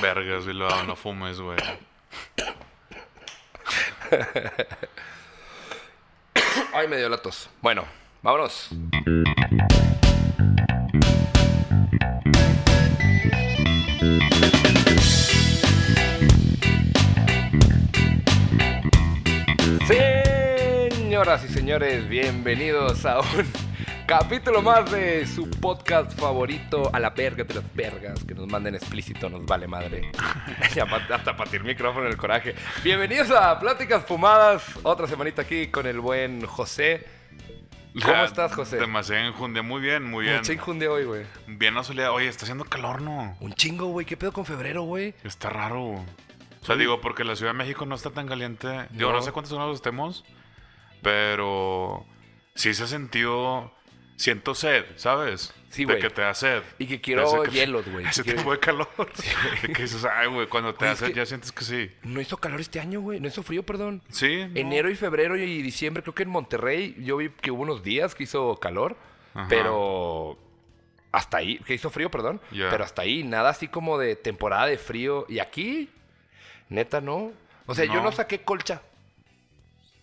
Vergas, luego no fumes, güey. Ay, me dio la. Bueno, vámonos. Señoras y señores, bienvenidos a un capítulo más de su podcast favorito, a la verga de las vergas, que nos manden explícito, nos vale madre. Ya Hasta patir micrófono en el coraje. Bienvenidos a Pláticas Fumadas, otra semanita aquí con el buen José. ¿Cómo Ya, estás, José? Demasiado enjundia. Muy bien, muy bien. Chingo de hoy, güey. Bien asoleado. Oye, está haciendo calor, ¿no? Un chingo, güey. ¿Qué pedo con febrero, güey? Está raro. O sea, digo, porque la Ciudad de México no está tan caliente. No. no sé cuántos grados estemos, pero sí se ha sentido... Siento sed, ¿sabes? Sí, De que te da sed. Y que quiero hielos, güey. Ese Quiero- tipo de calor. de que dices, ay, güey, cuando te da sed ya sientes que sí. No hizo calor este año, güey. No hizo frío, perdón. Sí. no. Enero y febrero y diciembre, creo que en Monterrey yo vi que hubo unos días que hizo calor, Ajá. pero hasta ahí, que hizo frío, perdón, pero hasta ahí, nada así como de temporada de frío. Y aquí, neta, no. O sea, yo No. no saqué colcha.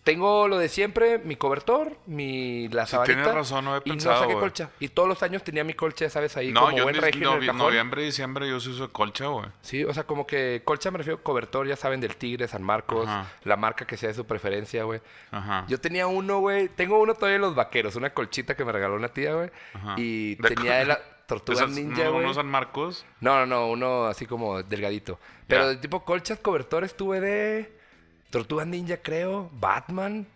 Tengo lo de siempre, mi cobertor, mi la Sí, sabanita. tienes razón, no he y pensado, no saqué colcha. Y todos los años tenía mi colcha, ya ¿sabes? Ahí No, como yo buen en en el noviembre y diciembre yo sí uso colcha, güey. Sí, o sea, como que colcha me refiero a cobertor, ya saben, del Tigre, San Marcos, Ajá. la marca que sea de su preferencia, güey. Ajá. Yo tenía uno, güey. Tengo uno todavía en los vaqueros, una colchita que me regaló una tía, güey. Y De tenía de la tortuga Esas- ninja, no, güey. unos San Marcos. No, no, no, uno así como delgadito. Pero Ya. de tipo colchas, cobertores tuve de tortuga ninja, creo. Batman.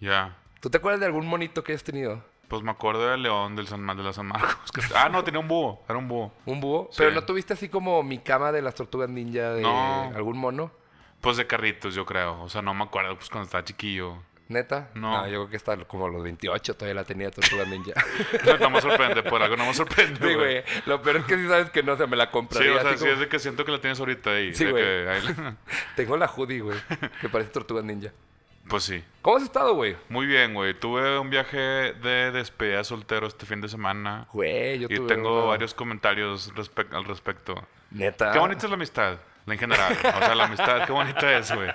Ya. ¿Tú te acuerdas de algún monito que hayas tenido? Pues me acuerdo del León del San, de la San Marcos. que- ah, no, tenía un búho. Era un búho. ¿Un búho? Sí. Pero no tuviste así como mi cama de las tortugas ninja de No. algún mono. Pues de carritos, yo creo. O sea, no me acuerdo pues cuando estaba chiquillo. ¿Neta? No. Ah, yo creo que hasta como los 28 todavía la tenía tortuga ninja. no me sorprende, por algo no me sorprende, Sí, güey. Lo peor es que sí sabes que no, o sea, me la Sí, compraría. o sea, sí como- es de que siento que la tienes ahorita ahí. Sí, güey. Tengo la hoodie, güey. Que parece tortuga ninja. Pues sí. ¿Cómo has estado, güey? Muy bien, güey. Tuve un viaje de despedida soltero este fin de semana. Güey, yo Y tuve tengo una- varios comentarios al respecto. Neta. Qué bonita es la amistad, en general. O sea, la amistad, qué bonita es, güey.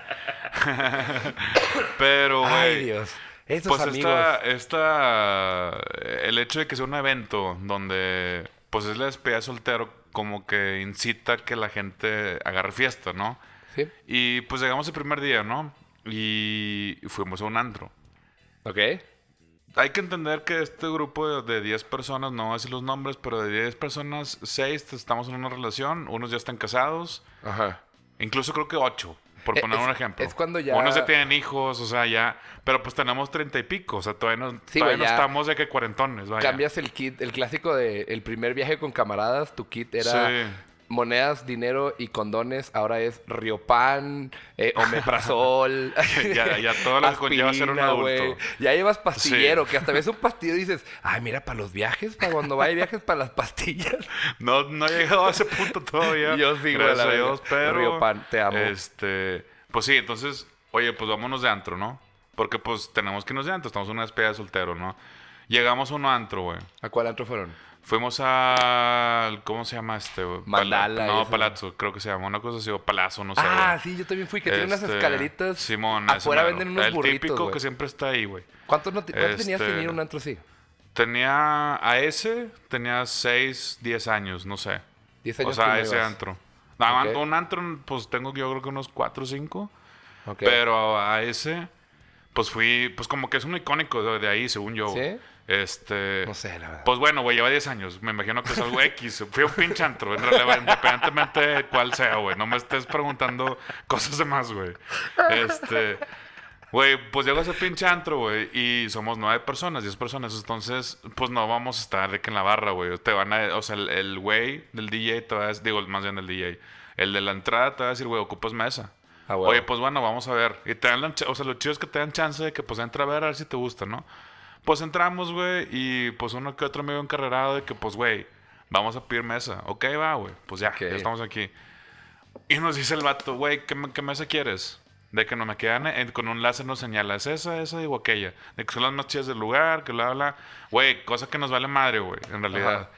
Pero, güey. Ay, Dios. Esos Pues amigos. esta, esta, el hecho de que sea un evento donde, pues es la despedida de soltero, como que incita a que la gente agarre fiesta, ¿no? ¿Sí? Y pues llegamos el primer día, ¿no? Y fuimos a un antro. Ok. Hay que entender que este grupo de, de 10 personas, no voy a decir los nombres, pero de 10 personas, 6 estamos en una relación, unos ya están casados, Ajá. incluso creo que 8, por Eh, poner es- un ejemplo. es cuando ya- Unos ya tienen hijos, o sea, ya, pero pues tenemos 30 y pico, o sea, todavía no, Sí, todavía no ya estamos de que cuarentones, vaya. Cambias el kit, el clásico de el primer viaje con camaradas, tu kit era Sí. Monedas, dinero y condones. Ahora es Riopan, eh, omeprazol. Ya- ya todo lo que conlleva ser un adulto. Ya llevas pastillero, que hasta ves un pastillo y dices, ay, mira, para los viajes, para cuando vaya viajes, para las pastillas. No, no he llegado a ese punto todavía. Yo sí, Gracias a. Dios, pero... Riopan, te amo. Este... Pues sí, entonces... Oye, pues vámonos de antro, ¿no? Porque pues tenemos que irnos de antro. Estamos en una despedida de soltero, ¿no? Llegamos a un antro, güey. ¿A cuál antro fueron? Fuimos al... ¿Cómo se llama este, güey? Mandala y no. Palazzo, creo que se llama. Una cosa así, o Palazzo, no sé. ah, güey. sí, yo también fui, que tiene unas Este, escaleritas. Simón, ese Afuera mero. venden unos El burritos, típico güey. que siempre está ahí, güey. ¿Cuántos, no te- tenías Este- ir a un antro así? Tenía a ese, tenía 6, 10 años, no sé. 10 años o sea, no ese ibas. antro. No, Ok. Un antro, pues tengo yo creo que unos 4 o 5. Ok. Pero a ese, pues fui, pues como que es un icónico de, ahí, según yo. ¿Sí? Este. No sé, la verdad. Pues bueno, güey, lleva 10 años. Me imagino que es algo X. Fui un pinche antro, en realidad, independientemente de cuál sea, güey. No me estés preguntando cosas de más, güey. Este. Güey, pues llego a ese pinche antro, güey, y somos nueve personas, diez personas, entonces, pues no vamos a estar de que en la barra, güey. Te van a, o sea, el- güey del DJ te va a decir, digo, más bien el DJ, el de la entrada te va a decir, güey, ocupas mesa. Ah. Oye, pues bueno, vamos a ver. Y te dan la, o sea, lo chido es que te dan chance de que pues entra a ver a ver si te gusta, ¿no? Pues entramos, güey, y pues uno que otro amigo encarrerado de que, pues, güey, vamos a pedir mesa. Ok, va, güey. Pues ya, ya estamos aquí. Y nos dice el vato, güey, ¿qué, me- qué mesa quieres? De que no me quedan, eh, con un láser nos señala, es esa, esa o aquella. De que son las más chidas del lugar, que bla, bla. Güey, cosa que nos vale madre, güey, en realidad. Ajá.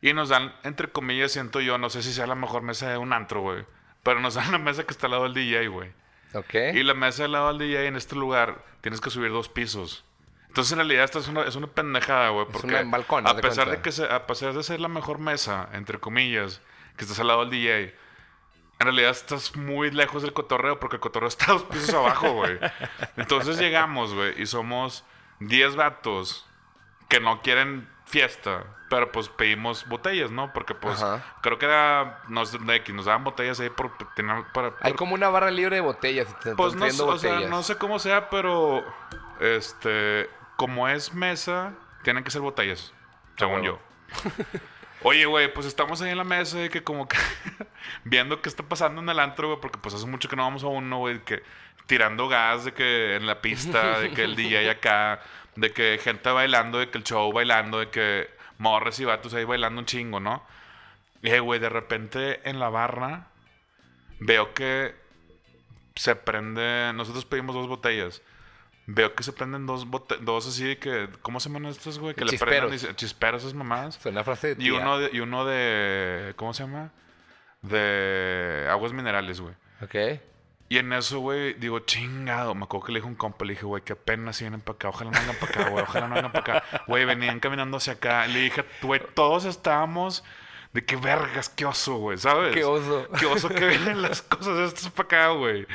Y nos dan, entre comillas, siento yo, no sé si sea la mejor mesa de un antro, güey. Pero nos dan la mesa que está al lado del DJ, güey. Ok. Y la mesa al lado del DJ en este lugar tienes que subir dos pisos. Entonces, en realidad, esta es una, es una pendejada, güey. Porque en balcón, a pesar de que se- a pesar de ser la mejor mesa, entre comillas, que estás al lado del DJ, en realidad estás muy lejos del cotorreo porque el cotorreo está dos pisos abajo, güey. Entonces llegamos, güey, y somos 10 vatos que no quieren fiesta, pero pues pedimos botellas, ¿no? Porque pues Ajá. creo que era, de que nos daban botellas ahí por, tener- para, Hay como una barra libre de botellas. te pues no, trayendo o sea, botellas. no sé cómo sea, pero este, como es mesa, tienen que ser botellas, según yo. Oye, güey, pues estamos ahí en la mesa y que como que viendo qué está pasando en el antro, güey, porque pues hace mucho que no vamos a uno, güey, que tirando gas de que en la pista, de que el DJ acá, de que gente bailando, de que el show bailando, de que morres y vatos ahí bailando un chingo, ¿no? Eh, güey, de repente en la barra veo que se prende. Nosotros pedimos dos botellas. Veo que se prenden dos dos así de que. ¿Cómo se llaman estos, güey? Que le prenden y chisperos esas mamás. Es una frase de Y uno de, y uno de. ¿Cómo se llama? De aguas minerales, güey. Ok. Y en eso, güey, digo, chingado. Me acuerdo que le dije a un compa, le dije, güey, qué pena si vienen para acá. Ojalá no vengan para acá, güey. Ojalá no vengan para acá. Güey, venían caminando hacia acá. Le dije, güey, todos estábamos de qué vergas, qué oso, güey, ¿sabes? Qué oso. Qué oso que vienen las cosas estas para acá, güey.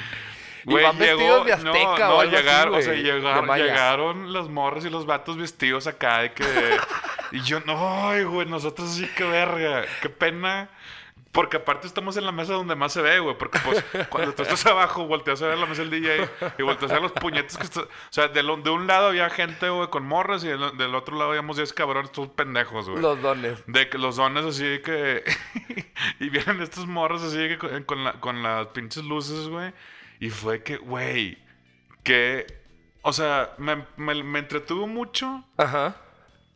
Y van vestidos de azteca no, o no, algo así, llegaron, o sea, güey, llegaron, las morras y los vatos vestidos acá de que... y yo, no, ay, güey, nosotros sí, qué verga, qué pena. Porque aparte estamos en la mesa donde más se ve, güey. Porque pues cuando tú estás abajo, volteas a ver la mesa del DJ y volteas a ver los puñetes que está... O sea, de, lo- de un lado había gente, güey, con morras y del, del otro lado habíamos 10 cabrones, estos pendejos, güey. Los dones. De que los dones así de que... y vienen estos morros así que con, con la- con las pinches luces, güey. Y fue que, güey, que... O sea, me, me, me entretuvo mucho, Ajá.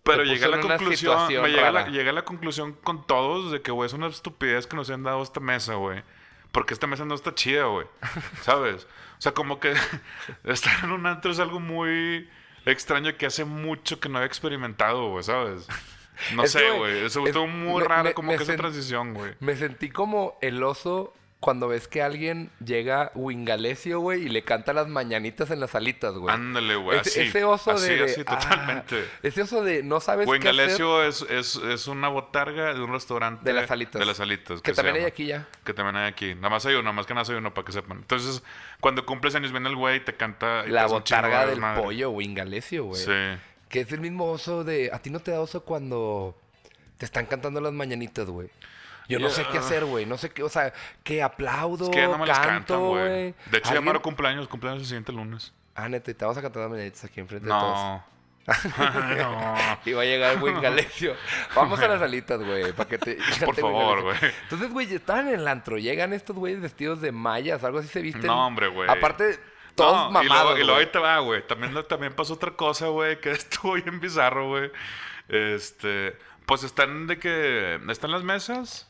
pero llegué a la conclusión... Me llegué a, la, llegué a la conclusión con todos de que, güey, es una estupidez que nos han dado esta mesa, güey. Porque esta mesa no está chida, güey. ¿Sabes? O sea, como que estar en un antro es algo muy extraño que hace mucho que no había experimentado, güey, ¿sabes? No Es sé, güey. Eso es- estuvo muy me- raro como me que esa transición, güey. Me sentí como el oso cuando ves que alguien llega Wingalesio, güey, y le canta las mañanitas en las alitas, güey. Ándale, güey. Ese, Así, ese oso así, de... así, ah, totalmente. ese oso de no sabes Güey, qué hacer. Es, es, es una botarga de un restaurante. De las alitas. De las alitas. Que también hay aquí ya. Que también hay aquí. Nada más hay uno, más que nada hay uno para que sepan. Entonces, cuando cumples años, viene el güey y te canta. y La botarga de del pollo, Wingalesio, güey. Sí. Que es el mismo oso de... ¿A ti no te da oso cuando te están cantando las mañanitas, güey? Yo no sé qué hacer, güey. No sé qué... O sea, que aplaudo, Es que no me las canto, cantan, güey. De hecho, ya ¿Alguien- me cumpleaños. Cumpleaños el siguiente lunes. Ah, neta, te vas a cantar las mañanitas aquí enfrente de todos. No. no. Y va a llegar el güey Galesio. Vamos a las alitas, güey, para que te... Por favor, güey. Entonces, güey, estaban en el antro. Llegan estos güeyes vestidos de mayas, algo así se visten. No, hombre, güey. Aparte, todos No, mamados, y luego ahí te va, güey. También, también pasó otra cosa, güey, que estuvo bien bizarro, güey. Este, pues están de que están las mesas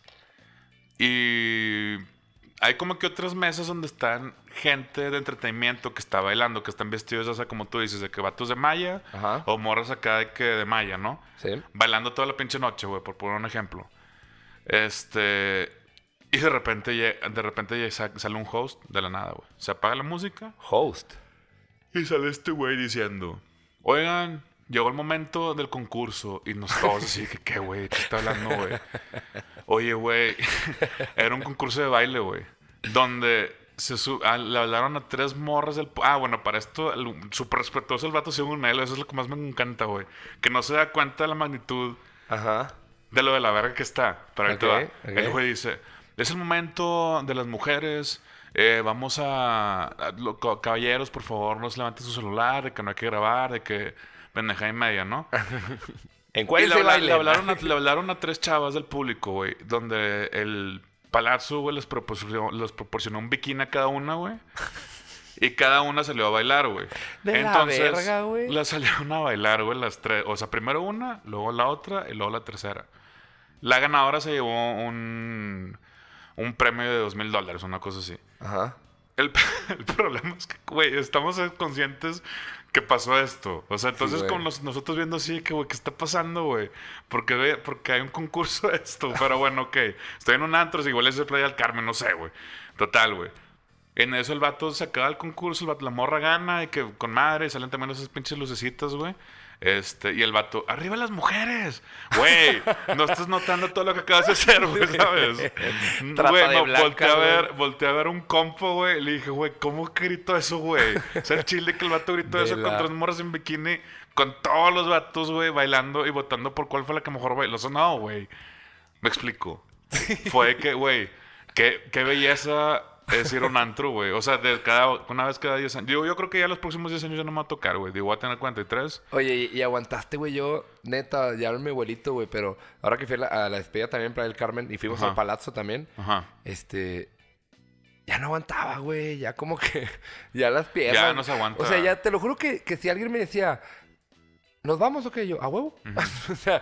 y hay como que otras mesas donde están gente de entretenimiento que está bailando, que están vestidos, o sea, como tú dices, de que vatos de malla Ajá. o morras acá de que de malla, ¿no? Sí. Bailando toda la pinche noche, güey, por poner un ejemplo. Este, y de repente, de repente sale un host de la nada, güey. Se apaga la música Host. y sale este güey diciendo, oigan, llegó el momento del concurso. Y nos todos así, que qué, güey, ¿qué está hablando, güey? Oye, güey, era un concurso de baile, güey. Donde se su- ah, le hablaron a tres morras del... Ah, bueno, para esto, súper respetuoso el vato según él. Eso es lo que más me encanta, güey. Que no se da cuenta de la magnitud Ajá. de lo de la verga que está. Pero ahí te Ok, va. El güey dice: Es el momento de las mujeres. eh, vamos a, a- lo- Caballeros, por favor, no se levanten su celular. De que no hay que grabar. De que. Pendeja y media, ¿no? Y Encuéntrense le, y habla- le hablaron a, le hablaron a tres chavas del público, güey. Donde el palazzo, güey, les proporcionó, les proporcionó un bikini a cada una, güey. Y cada una salió a bailar, güey. De la verga, güey. las salieron a bailar, güey, las tres. O sea, primero una, luego la otra y luego la tercera. La ganadora se llevó un, un premio de dos mil dólares, una cosa así. Ajá. el, el problema es que, güey, estamos conscientes que pasó esto. O sea, entonces güey. con los- nosotros viendo así, que, güey, ¿qué está pasando, güey? Porque, porque hay un concurso de esto. Pero bueno, ok. Estoy en un antro, igual es de Playa del Carmen, no sé, güey. Total, güey. En eso el vato se acaba el concurso, el vato- la morra gana y que con madre salen también esas pinches lucecitas, güey. Este, y el vato, ¡arriba las mujeres! Güey, no estás notando todo lo que acabas de hacer, güey, ¿sabes? Trata Güey, de no, volteé a güey. ver, volteé a ver un compo, güey. Le dije, güey, ¿cómo que gritó eso, güey? O sea, el chile que el vato gritó De eso la- con tres morras en bikini, con todos los vatos, güey, bailando y votando por cuál fue la que mejor bailó. No, güey. Me explico. Fue que, güey, qué, qué belleza es ir a un antro, güey. O sea, de cada, una vez cada 10 años. Digo, yo creo que ya los próximos 10 años ya no me va a tocar, güey. Digo, voy a tener 43. Oye, y, y aguantaste, güey, yo, neta, ya mi abuelito, güey, pero ahora que fui a la, a la despedida también para el Carmen y fuimos Ajá. al Palazzo también, Ajá. este, ya no aguantaba, güey, ya como que, ya las piernas. Ya no se aguanta. O sea, ya te lo juro que, que si alguien me decía, ¿nos vamos o qué? Yo, ¿a huevo? o sea,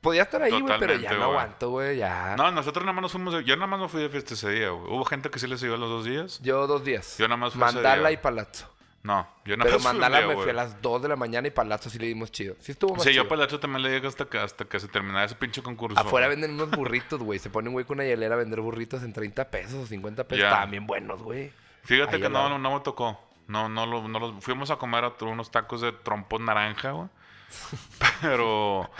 podía estar ahí, güey, pero ya no aguanto, güey, ya. No, nosotros nada más nos fuimos. de- Yo nada más no fui de fiesta ese día, güey. Hubo gente que sí le siguió los dos días. Yo dos días. Yo nada más fui ese Mandala día. y Palazzo. No, yo nada Pero más un Mandala día, me fui a las 2 de la mañana y Palazzo sí le dimos chido. Sí estuvo más Sí, chido. yo Palacho también le dije hasta que, hasta que se terminara ese pinche concurso. Afuera venden unos burritos, güey. Se pone un güey con una hielera a vender burritos en 30 pesos o 50 pesos. Estaban bien buenos, güey. Fíjate Ahí que no, no, no me tocó. No, no, lo- no los- fuimos a comer a unos tacos de trompón naranja, güey. Pero,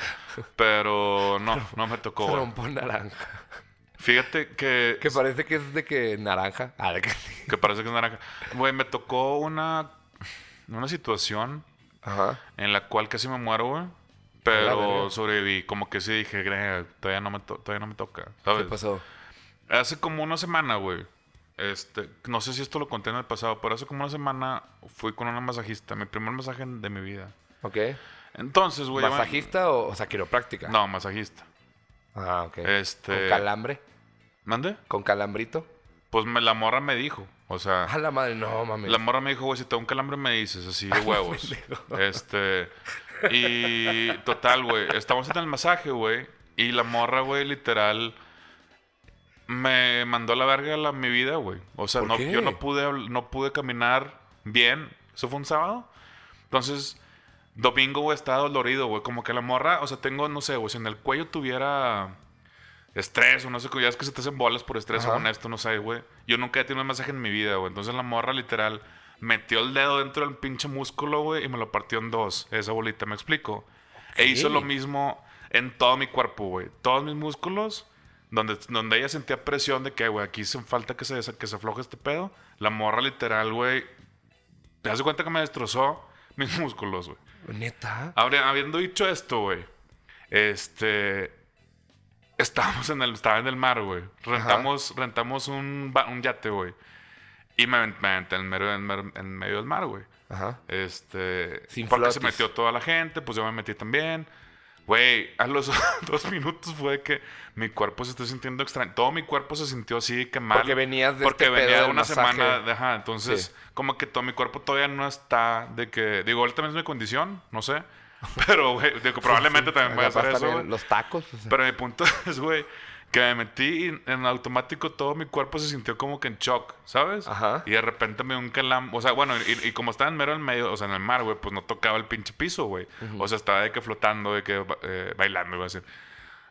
pero no, no me tocó. Trompo naranja. Fíjate que, Que parece que es de que naranja. Ah, de que... que parece que es naranja. Güey, me tocó una, una situación Ajá. en la cual casi me muero, güey. Pero sobreviví. Como que sí dije, "Gre, todavía no me, to- todavía no me toca. ¿Qué pasó? Hace como una semana, güey. Este, no sé si esto lo conté en el pasado, pero hace como una semana fui con una masajista, mi primer masaje de mi vida. ¿Ok? Entonces, güey. me- ¿Masajista o, o sea, quiropráctica? No, masajista. Ah, ok. Este- ¿Con calambre? ¿Mande? ¿Con calambrito? Pues me, la morra me dijo. O sea, A la madre, no mames. la morra me dijo, güey, si te da un calambre me dices, así de huevos. este. Y total, güey. Estamos en el masaje, güey. Y la morra, güey, literal. Me mandó a la verga la, mi vida, güey. O sea, ¿Por no, qué? yo no pude, no pude caminar bien. Eso fue un sábado. Entonces, domingo, güey, estaba dolorido, güey. Como que la morra, o sea, tengo, no sé, güey, si en el cuello tuviera estrés o no sé, ya es que se te hacen bolas por estrés Ajá. o esto, no sé, güey. Yo nunca he tenido un masaje en mi vida, güey. Entonces la morra literal metió el dedo dentro del pinche músculo, güey, y me lo partió en dos, esa bolita, ¿me explico? E hizo lo mismo en todo mi cuerpo, güey. Todos mis músculos, donde, donde ella sentía presión de que, güey, aquí hace falta que se, que se afloje este pedo. La morra literal, güey, te das cuenta que me destrozó mis músculos, güey. ¿Neta? Habiendo dicho esto, güey, este. Estábamos en el, estaba en el mar, güey. Rentamos, rentamos un, un yate, güey. Y me, me aventé en medio, en, en medio del mar, güey. Ajá. Este. Sin porque se flotis. metió toda la gente, pues yo me metí también. Güey, a los dos minutos fue que mi cuerpo se está sintiendo extraño. Todo mi cuerpo se sintió así que mal. Porque venías de Porque este pedo venía de una masaje. semana. ajá, entonces, Sí. como que todo mi cuerpo todavía no está de que. Digo, ahorita también es mi condición, no sé. Pero, güey, probablemente también voy a hacer eso. Los tacos. o sea. Pero mi punto es, güey, que me metí y en automático todo mi cuerpo se sintió como que en shock, ¿sabes? Ajá. Y de repente me dio un calam... O sea, bueno, y, y como estaba en mero en medio, o sea, en el mar, güey, pues no tocaba el pinche piso, güey. O sea, estaba de que flotando, de que eh, bailando, iba a decir.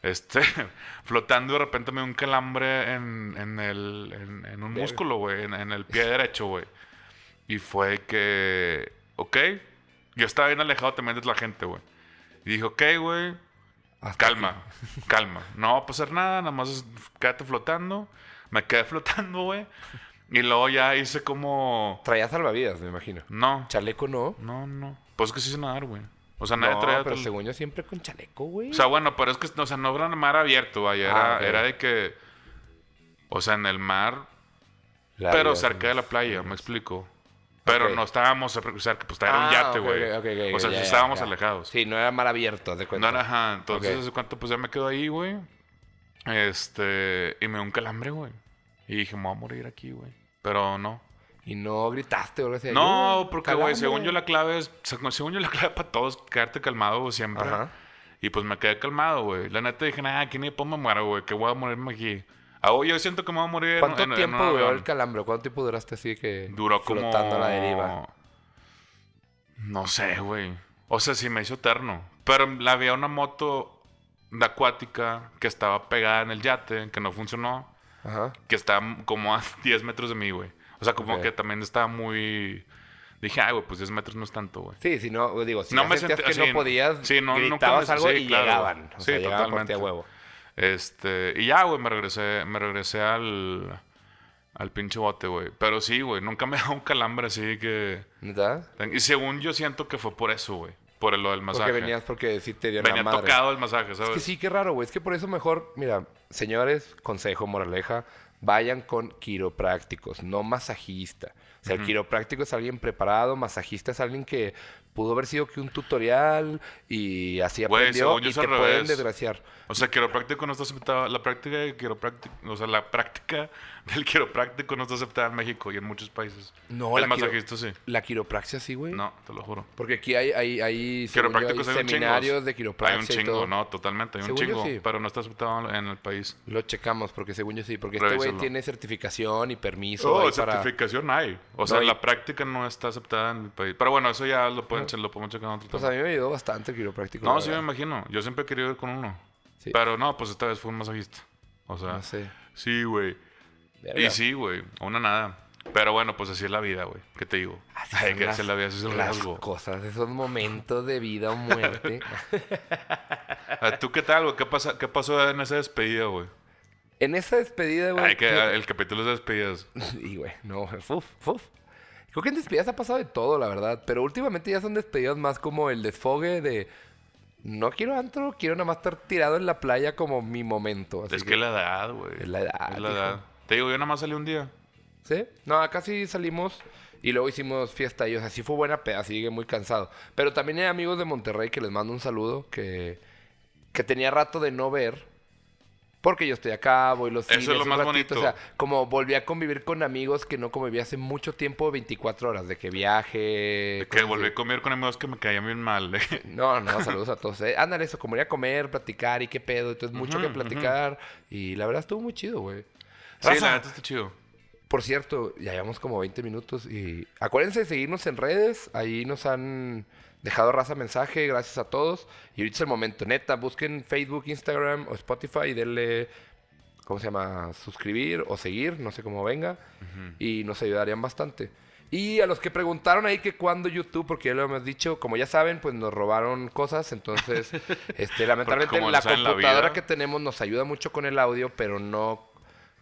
Este, flotando y de repente me dio un calambre en, en, el, en, en un músculo, güey, en, en el pie derecho, güey. Y fue que, ok, yo estaba bien alejado también de la gente, güey. Y dije, ok, güey, Hasta calma, calma. No va a pasar nada, nada más quédate flotando. Me quedé flotando, güey. Y luego ya hice como... Traía salvavidas, me imagino. No, Chaleco no. no, no. Pues es que sí sé nadar, güey. O sea, nadie No, traía... pero tal- según yo siempre con chaleco, güey. O sea, bueno, pero es que, o sea, no era mar abierto, vaya. Era, Ah, era de que... O sea, en el mar, La pero cerca de la playa, me explico. Pero Ok. no estábamos cerca, pues era un Ah, yate, ok, güey. ok, ok, ok, o sea, ya, sí ya, estábamos ya. alejados. Sí, no era mar abierto, de cuenta. No era, ajá. Entonces, cuánto, pues ya me quedo ahí, güey. Este, y me dio un calambre, güey. Y dije, me voy a morir aquí, güey. Pero no. Y no gritaste o algo así. No, "Ayuda, porque, güey, calambre". según yo la clave es, según yo la clave para todos, quedarte calmado güey, siempre. Ajá. Y pues me quedé calmado, güey. La neta dije, nah, aquí ni pues me muero, güey, que voy a morirme aquí. Ah, yo siento que me voy a morir. ¿Cuánto en- tiempo duró el calambre? ¿Cuánto tiempo duraste así que Duró como. flotando a la deriva? No sé, güey. O sea, sí me hizo eterno. Pero la había una moto de acuática que estaba pegada en el yate, que no funcionó, Ajá. que estaba como a 10 metros de mí, güey. O sea, como que también estaba muy. Dije, ay, güey, pues 10 metros no es tanto, güey. Sí, si no, digo, si No me sentías sentí- que sí, no podías, sí, no, nunca gritabas me- algo sí, y claro. llegaban. O Sí, sea, llegaban por ti totalmente. a huevo. Este, y ya, güey, me regresé, me regresé al, al pinche bote, güey. Pero sí, güey, nunca me da un calambre así que... ¿Verdad? Y según yo siento que fue por eso, güey. Por lo del masaje. Porque venías porque sí te dio Venía la madre. tocado el masaje, Es ¿sabes? que sí, qué raro, güey. Es que por eso mejor, mira, señores, consejo, moraleja, vayan con quiroprácticos, no masajista. O sea, el quiropráctico es alguien preparado, masajista es alguien que pudo haber sido que un tutorial y así aprendió y te pueden revés. desgraciar. O sea, quiropráctico no está aceptado. La práctica de quiropráctico, o sea, la práctica del quiropráctico no está aceptada en México y en muchos países. No, el la masajista sí. La quiropraxia sí, güey. No, te lo juro. Porque aquí hay, hay, hay, yo, hay hay un seminarios de Hay quiropraxia un y chingo, todo. no, totalmente, hay un Según chingo. sí. Pero no está aceptado en el país. Lo checamos, porque según yo sí. Porque este güey Revísalo. tiene certificación y permiso Oh, ahí para... certificación hay. O sea, No, y- la práctica no está aceptada en el país. Pero bueno, eso ya lo, pueden, lo podemos checar en otro Pues tema. a mí me ayudó bastante el quiropráctico. No, sí me imagino. Yo siempre he querido ir con uno. Sí. Pero no, pues esta vez fue un masajista. O sea, No sé. sí, güey. Y sí, güey. Una nada. Pero bueno, pues así es la vida, güey. ¿Qué te digo? Así Ay, son que las- se la vida, así es el las cosas, esos momentos de vida o muerte. ¿Tú qué tal, güey? ¿Qué, pasa, ¿Qué pasó en esa despedida, güey? En esa despedida, güey. Ay, que el capítulo de despedidas. Y, güey, no, fuf, fuf. Creo que en despedidas ha pasado de todo, la verdad. Pero últimamente ya son despedidas más como el desfogue de... No quiero antro, quiero nada más estar tirado en la playa como mi momento. así es que la edad, güey. Es la edad, Es la hijo. edad. Te digo, yo nada más salí un día. ¿Sí? No, acá sí salimos y luego hicimos fiesta y, o sea, sí fue buena peda, sigue muy cansado. Pero también hay amigos de Monterrey que les mando un saludo que, que tenía rato de no ver. Porque yo estoy acá, voy los Eso es cines lo más ratito, bonito. O sea, como volví a convivir con amigos que no conviví hace mucho tiempo, 24 horas, de que viaje. Que cosas volví así. a comer con amigos que me caían bien mal. No, no, saludos a todos. Eh, ándale, eso, como ir a comer, platicar y qué pedo. Entonces, mucho que platicar. Y la verdad estuvo muy chido, güey. sí, Raza, la neta está chido. por cierto, ya llevamos como 20 minutos y acuérdense de seguirnos en redes. Ahí nos han dejado raza mensaje, gracias a todos. Y ahorita es el momento, neta, busquen Facebook, Instagram o Spotify y denle, ¿cómo se llama? Suscribir o seguir, no sé cómo venga. Y nos ayudarían bastante. Y a los que preguntaron ahí que cuándo YouTube, porque ya lo hemos dicho, como ya saben, pues nos robaron cosas, entonces, este, lamentablemente la computadora que tenemos nos ayuda mucho con el audio, pero no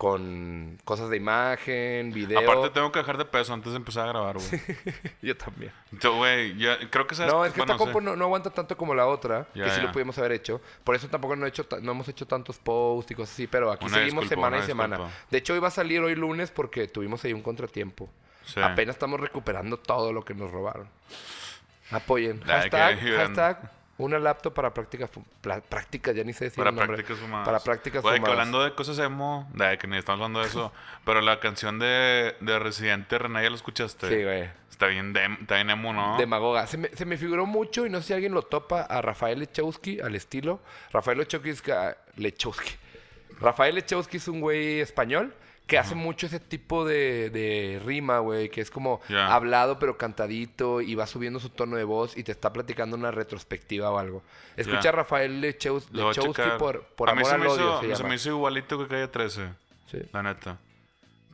con cosas de imagen, video. Aparte, tengo que dejar de peso antes de empezar a grabar, güey. Yo también. Entonces, Güey, creo que sabes. No, es que esta compu no, no aguanta tanto como la otra, que sí lo pudimos haber hecho. Por eso tampoco no, he hecho ta- no hemos hecho tantos posts y cosas así, pero aquí Una seguimos disculpa, semana y semana. disculpa. De hecho, hoy va a salir hoy lunes porque tuvimos ahí un contratiempo. Sí. Apenas estamos recuperando todo lo que nos robaron. Apoyen. Hashtag, hashtag, una laptop para prácticas, prácticas, ya ni sé decir Para prácticas fumadas. Para prácticas que fumadas. hablando de cosas emo, de que ni estamos hablando de eso, pero la canción de, de Residente René, ¿ya lo escuchaste? Sí, güey. Está bien, está bien emo, ¿no? Demagoga. Se me, se me figuró mucho y no sé si alguien lo topa a Rafael Lechowski al estilo. Rafael Lechowski es, ca- Lechowski. Rafael Lechowski es un güey español que hace mucho ese tipo de, de rima, güey, que es como hablado pero cantadito y va subiendo su tono de voz y te está platicando una retrospectiva o algo. Escucha a Rafael Lecheus- a Lechowski por, por a mí amor se al me odio, hizo, se me hizo igualito que Calle 13, Sí. la neta.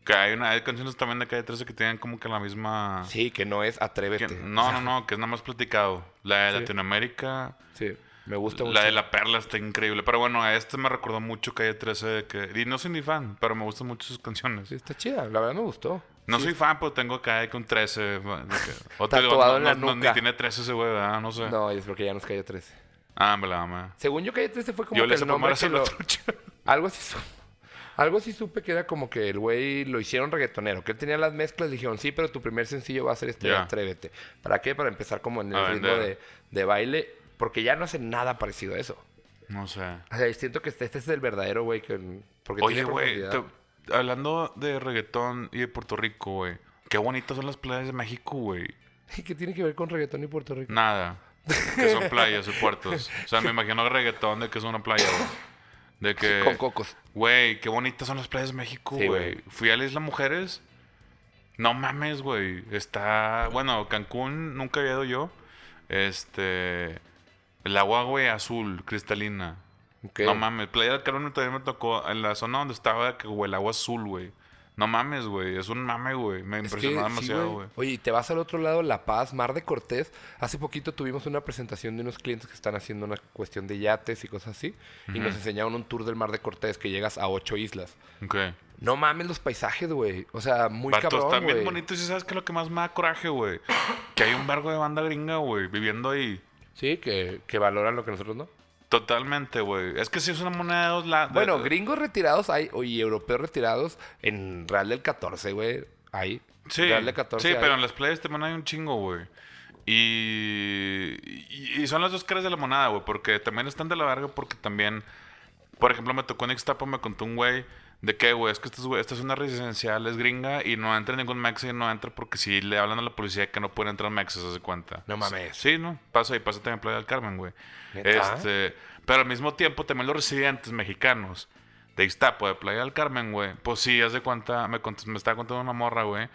Que hay, una, hay canciones también de Calle 13 que tienen como que la misma... Sí, que no es atrévete. que- no, no, no, que es nada más platicado. La de Sí. Latinoamérica... Sí, me gusta mucho. La de La Perla está increíble. Pero bueno, a este me recordó mucho Calle 13 de que... Y no soy ni fan, pero me gustan mucho sus canciones. Sí, está chida, la verdad me gustó. No soy fan, pero tengo acá que un 13. de que- o te digo, no, en la no- no, nuca. ni tiene 13 ese güey, ¿verdad? No sé. No, es porque ya nos cayó 13. Ah, me la ama. Según yo, Calle 13 fue como Yo que le el nombre que lo... Algo así, su- algo así supe que era como que el güey lo hicieron reggaetonero. Que él tenía las mezclas, dijeron, sí, pero tu primer sencillo va a ser este Ya. Atrévete. ¿Para qué? Para empezar como en el A ritmo de, de baile. Porque ya no hace nada parecido a eso. No sé. O sea, siento que este, este es el verdadero, güey. Porque Oye, güey, hablando de reggaetón y de Puerto Rico, güey. Qué bonitas son las playas de México, güey. ¿Qué tiene que ver con reggaetón y Puerto Rico? Nada. Que son playas y puertos. O sea, me imagino reggaetón de que es una playa, güey. De que, Con cocos. güey, qué bonitas son las playas de México, Sí, güey. güey. Fui a la Isla Mujeres. No mames, güey. Está, bueno, Cancún nunca había ido yo. Este, el agua, güey, azul, cristalina. Ok. No mames, Playa del Carmen todavía me tocó en la zona donde estaba que güey, el agua azul, güey. No mames, güey, es un mame, güey. Me Es impresionó que demasiado, güey. Oye, y te vas al otro lado, La Paz, Mar de Cortés. Hace poquito tuvimos una presentación de unos clientes que están haciendo una cuestión de yates y cosas así. Y nos enseñaron un tour del Mar de Cortés que llegas a ocho islas. Ok. No mames los paisajes, güey. O sea, muy Vatos, cabrón, están bien bonitos y sabes que lo que más me da coraje, güey. Que hay un barco de banda gringa, güey, viviendo ahí. Sí, que, que valoran lo que nosotros no. Totalmente, güey. Es que sí es una moneda de dos lados. Bueno, gringos retirados hay, y europeos retirados en Real del 14, güey. Hay. Sí, Real del 14 sí hay. pero en las playas también hay un chingo, güey. Y, y, y son las dos caras de la moneda, güey. Porque también están de la verga porque también... Por ejemplo, me tocó en Ixtapa, me contó un güey de que, güey, es que esta es, esta es una residencial, es gringa y no entra ningún mexa y no entra porque si le hablan a la policía que no pueden entrar mexas, se hace cuenta. No mames. Sí, ¿no? Pasa y pasa también Playa del Carmen, güey. Este, pero al mismo tiempo también los residentes mexicanos de Ixtapa, de Playa del Carmen, güey, pues sí, haz de cuenta, me, cont- me estaba contando una morra, güey,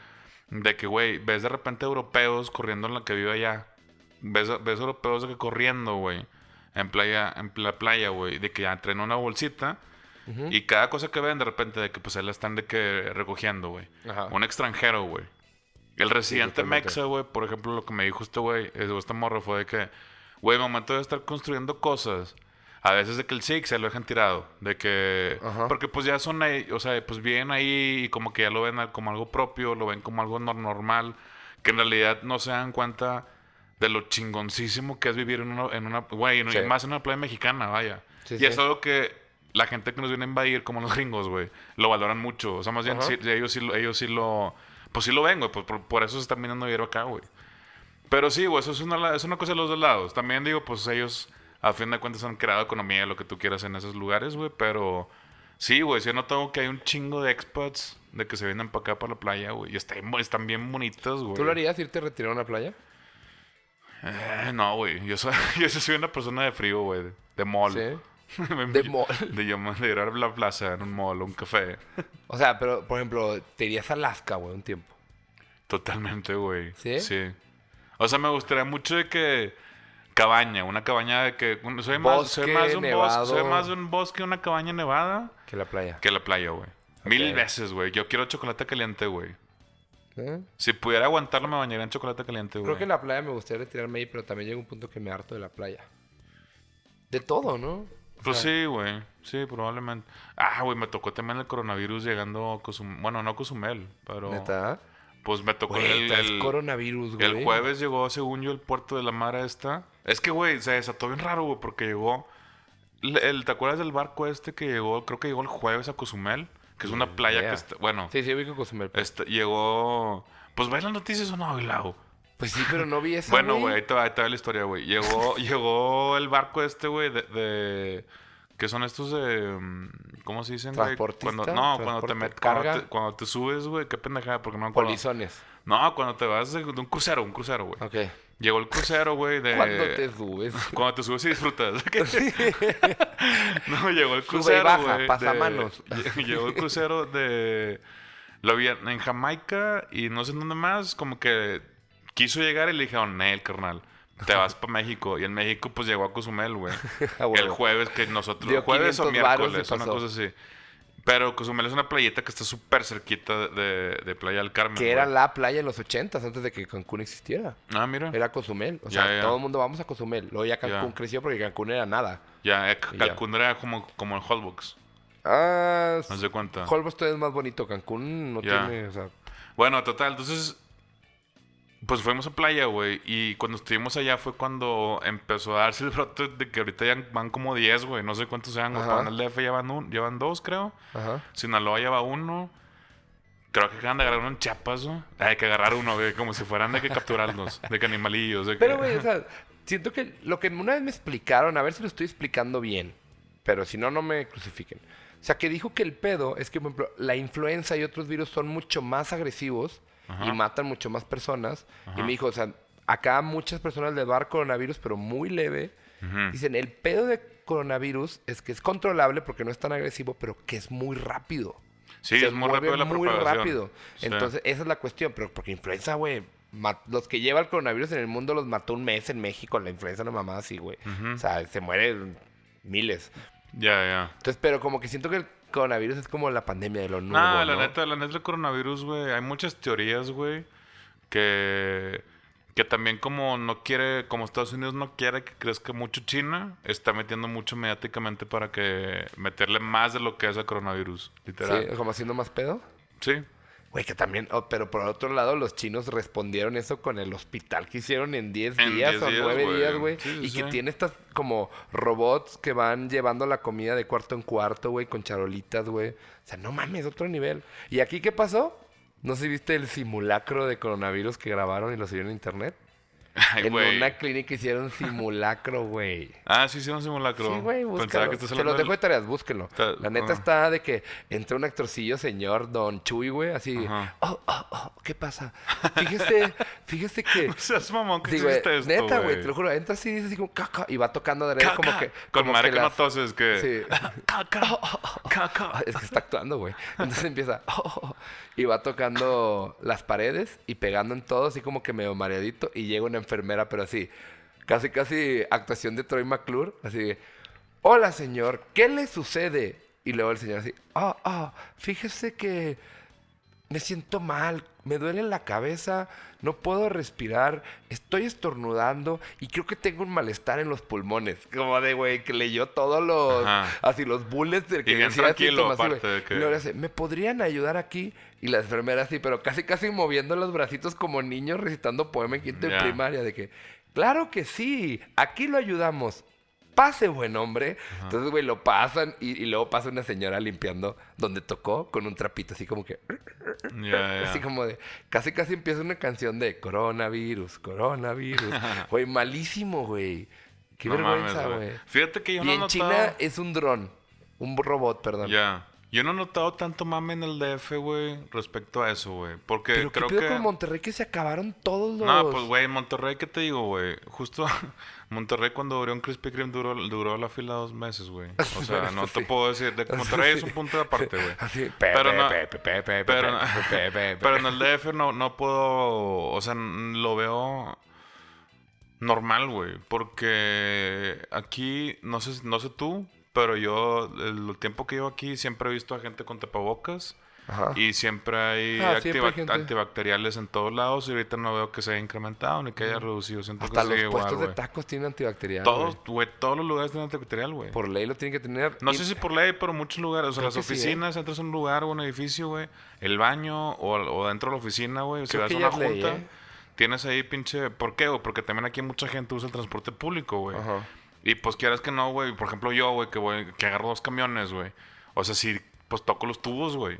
de que, güey, ves de repente europeos corriendo en la que vive allá. Ves, ves europeos de que corriendo, güey, en playa, en la playa, güey, de que ya traen una bolsita y cada cosa que ven de repente de que pues la están de que recogiendo, güey. Ajá. Un extranjero, güey. El residente totalmente. mexa, güey, por ejemplo, lo que me dijo este güey, es- o esta morra fue de que, güey, momento de estar construyendo cosas, a veces de que el SIG se lo dejan tirado, de que, Ajá. porque pues ya son ahí, o sea, pues vienen ahí y como que ya lo ven como algo propio, lo ven como algo nor- normal, que en realidad no se dan cuenta de lo chingoncísimo que es vivir en una, en una güey, Sí. más en una playa mexicana, vaya. Sí, y sí. es algo que la gente que nos viene a invadir, como los gringos, güey, lo valoran mucho. O sea, más bien, sí, ellos, sí, lo- ellos sí lo... Pues sí lo ven, güey. Pues por, por eso se están viniendo vivir acá, güey. Pero sí, güey, eso es una, es una cosa de los dos lados. También digo, pues ellos, a fin de cuentas, han creado economía, lo que tú quieras en esos lugares, güey. Pero sí, güey, sí he notado que hay un chingo de expats de que se vienen para acá, para la playa, güey. Y están, están bien bonitas, güey. ¿Tú lo harías irte a retirar a una playa? Eh, no, güey. Yo soy, yo soy una persona de frío, güey. De mall. Sí. de mall. De, yo- de ir a la plaza en un mall, un café. O sea, pero, por ejemplo, te irías a Alaska, güey, un tiempo. Totalmente, güey. ¿Sí? Sí. O sea, me gustaría mucho de que cabaña, una cabaña de que soy más, soy más de un nevado. bosque, soy más de un bosque, una cabaña nevada Que la playa. que la playa, güey. Mil veces, güey. Yo quiero chocolate caliente, güey. ¿Eh? Si pudiera aguantarlo, me bañaría en chocolate caliente, güey. Creo que en la playa me gustaría retirarme ahí, pero también llega un punto que me harto de la playa. De todo, ¿no? Pues sí, güey. Sí, probablemente. Ah, güey, me tocó también el coronavirus llegando a Cozumel. Bueno, no a Cozumel, pero... ¿Neta? Pues me tocó Güey, el, el- coronavirus, güey. el jueves llegó, según yo, el puerto de la Mara esta. Es que, güey, se desató bien raro, güey, porque llegó... el- el- ¿Te acuerdas del barco este que llegó? Creo que llegó el jueves a Cozumel, que es una playa que está... Bueno, Sí, sí, ubico Cozumel. este, llegó... Pues ves las noticias o no, Lau. Pues sí, pero no vi eso, Bueno, güey, ahí te va, ahí te va la historia, güey. Llegó, llegó el barco este, güey, de, de- ¿Qué son estos de... mm, ¿Cómo se dicen? ¿Transportista? Cuando, no, cuando te, met- cuando ¿Carga? te, cuando te subes, güey, qué pendejada, porque no me acuerdo. Polizones. No, cuando te vas de, un crucero, un crucero, güey. Ok. Llegó el crucero, güey, de... Cuando te subes. Cuando te subes y disfrutas. no, llegó el Sube y crucero, baja, de- pasamanos. lle- Llegó el crucero de... Lo vi en en Jamaica y no sé en dónde más. Como que quiso llegar y le dijeron, Nel, carnal. Te vas para México. Y en México, pues, llegó a Cozumel, güey. Ah, El jueves que nosotros... Dio jueves o 500 varos y miércoles, una cosa así. Pero Cozumel es una playeta que está súper cerquita de, de Playa del Carmen. Que era la playa en los ochentas, antes de que Cancún existiera. Ah, mira. Era Cozumel. O sea, ya. todo el mundo vamos a Cozumel. Luego ya Cancún Ya. creció porque Cancún era nada. Ya, eh. Cancún era como, como el Hotbox. Ah, ¿No se cuenta? Holbox todavía es más bonito. Cancún no tiene, o sea... Bueno, total, entonces. Pues fuimos a playa, güey. Y cuando estuvimos allá fue cuando empezó a darse el brote de que ahorita ya van como 10, güey. No sé cuántos sean, güey. Ajá. Para el DF ya van, un- ya van dos, creo. Ajá. Sinaloa ya va uno. Creo que acaban de agarrar uno en Chiapas, ¿no? Hay que agarrar uno, güey. Como si fueran de que capturarnos. De que animalillos. De que... Pero, güey, o sea, siento que lo que una vez me explicaron, a ver si lo estoy explicando bien, pero si no, no me crucifiquen. O sea, que dijo que el pedo es que, por ejemplo, la influenza y otros virus son mucho más agresivos Ajá. y matan mucho más personas. Y me dijo, o sea, acá muchas personas les va a dar coronavirus, pero muy leve. Dicen, el pedo de coronavirus es que es controlable porque no es tan agresivo, pero que es muy rápido. Sí, Se es muy rápido la muy rápido. Sí. Entonces, esa es la cuestión. Pero porque influenza, güey, los que lleva el coronavirus en el mundo los mató un mes en México. La influenza no mamá así, güey. O sea, se mueren miles. Ya, ya. Entonces, pero como que siento que el coronavirus es como la pandemia de lo nuevo, Nah, la ¿no? neta, la neta del coronavirus, güey. Hay muchas teorías, güey. Que, que también como no quiere, como Estados Unidos no quiere que crezca mucho China, está metiendo mucho mediáticamente para que meterle más de lo que es el coronavirus, Sí, literal. como haciendo más pedo. Sí. Güey, que también, oh, pero por otro lado, los chinos respondieron eso con el hospital que hicieron en 10 En días 10 o días, 9 güey. días, güey. Sí, sí, y que tiene estas como robots que van llevando la comida de cuarto en cuarto, güey, con charolitas, güey. O sea, no mames, otro nivel. ¿Y aquí qué pasó? No si viste el simulacro de coronavirus que grabaron y lo subieron en internet. Ay, en güey. una clínica hicieron simulacro, güey. Ah, sí, sí, un simulacro. Sí, güey, búscalo. que Se los dejo de tareas, búsquenlo. La neta está de que entra un actorcillo señor, Don Chuy, güey, así. Oh, oh, oh, ¿qué pasa? Fíjese, fíjese que... No seas mamón, ¿qué Sí, güey, hiciste esto, neta, güey, te lo juro, entra así, dice así como caca, y va tocando de Caca. como que... Con como madre que, no las- toses, que... Sí. Caca, caca. Ah, Es que está actuando, güey. Entonces empieza... "Oh, oh, oh", y va tocando las paredes y pegando en todo, así como que medio mareadito. Y llega una enfermera, pero así... Casi, casi actuación de Troy McClure. Así... Hola, señor. ¿Qué le sucede? Y luego el señor así... Ah, ah, fíjese que... Me siento mal, me duele la cabeza, no puedo respirar, estoy estornudando y creo que tengo un malestar en los pulmones. Como de, güey, que leyó todos los, Ajá. así los bullets del que Y bien decía síntomas, aparte de que- Y luego hace, ¿me podrían ayudar aquí? Y la enfermera así, pero casi, casi moviendo los bracitos como niños recitando poema en quinto de Ya. primaria, de que, claro que sí, aquí lo ayudamos. Pase, buen hombre. Entonces, güey, lo pasan y, y luego pasa una señora limpiando donde tocó con un trapito, así como que... Así como de, casi casi empieza una canción de coronavirus, coronavirus. Güey, malísimo, güey. Qué No vergüenza, güey. Fíjate que yo Y no en. China es un dron, un robot, perdón. Ya. Yo no he notado tanto mame en el DF, güey, respecto a eso, güey. Porque Pero creo qué que... con Monterrey que se acabaron todos los... No, pues, güey, en Monterrey, ¿qué te digo, güey? Justo Monterrey cuando abrió un Krispy Kreme duró, duró la fila dos meses, güey. O sea, no te puedo decir... De Monterrey es un punto de aparte, güey. Pero no- pe, pe, pe, pe, pe, Pero, pe, pe, pe, pe, pero en el DF no, no puedo... O sea, lo veo normal, güey. Porque aquí, no sé, no sé tú, pero yo, el, tiempo que llevo aquí, siempre he visto a gente con tapabocas. Ajá. Y siempre hay, Ah, siempre activa- hay gente. antibacteriales en todos lados. Y ahorita no veo que se haya incrementado ni que haya reducido. Siento Hasta que los sigue puestos igual, de tacos tienen antibacterial, Todos, güey. todos los lugares tienen antibacterial, güey. Por ley lo tienen que tener. No Y- sé si por ley, pero muchos lugares. O sea, Creo las sí, ¿eh? oficinas, entras a un lugar o un edificio, güey. El baño o, o dentro de la oficina, güey. Si vas a una ley, junta, ¿eh? tienes ahí pinche... ¿Por qué? Porque también aquí mucha gente usa el transporte público, güey. Ajá. Y pues quieras que no, güey. Por ejemplo, yo, güey, que voy, que agarro dos camiones, güey. O sea, si pues toco los tubos, güey.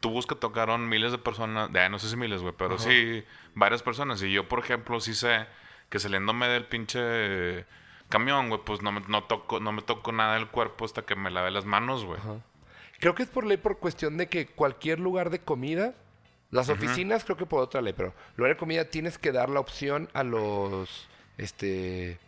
Tubos que tocaron miles de personas. eh, no sé si miles, güey, pero Ajá. sí varias personas. Y yo, por ejemplo, sí sé que saliéndome del pinche camión, güey, pues no me, no toco, no me toco nada del cuerpo hasta que me lave las manos, güey. Creo que es por ley por cuestión de que cualquier lugar de comida, las oficinas creo que por otra ley, pero lugar de comida tienes que dar la opción a los este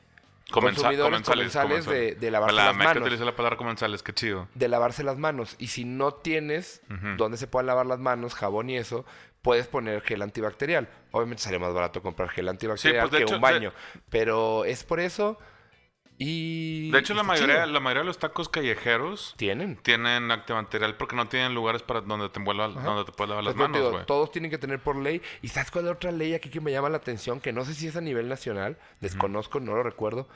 Comensa- consumidores comensales de- de lavarse la las manos. utilicé la palabra comensales, qué chido. de lavarse las manos y si no tienes Ujú. donde se puedan lavar las manos, jabón y eso, puedes poner gel antibacterial. Obviamente sale más barato comprar gel antibacterial pues, que hecho, un de- baño, pero es por eso y De hecho, la mayoría, chido. la mayoría de los tacos callejeros tienen tienen antibacterial porque no tienen lugares para donde te, envuelva- donde te puedes lavar las Pues, manos, digo, todos tienen que tener por ley. ¿Y sabes cuál es otra ley aquí que me llama la atención? Que no sé si es a nivel nacional, desconozco, no lo recuerdo.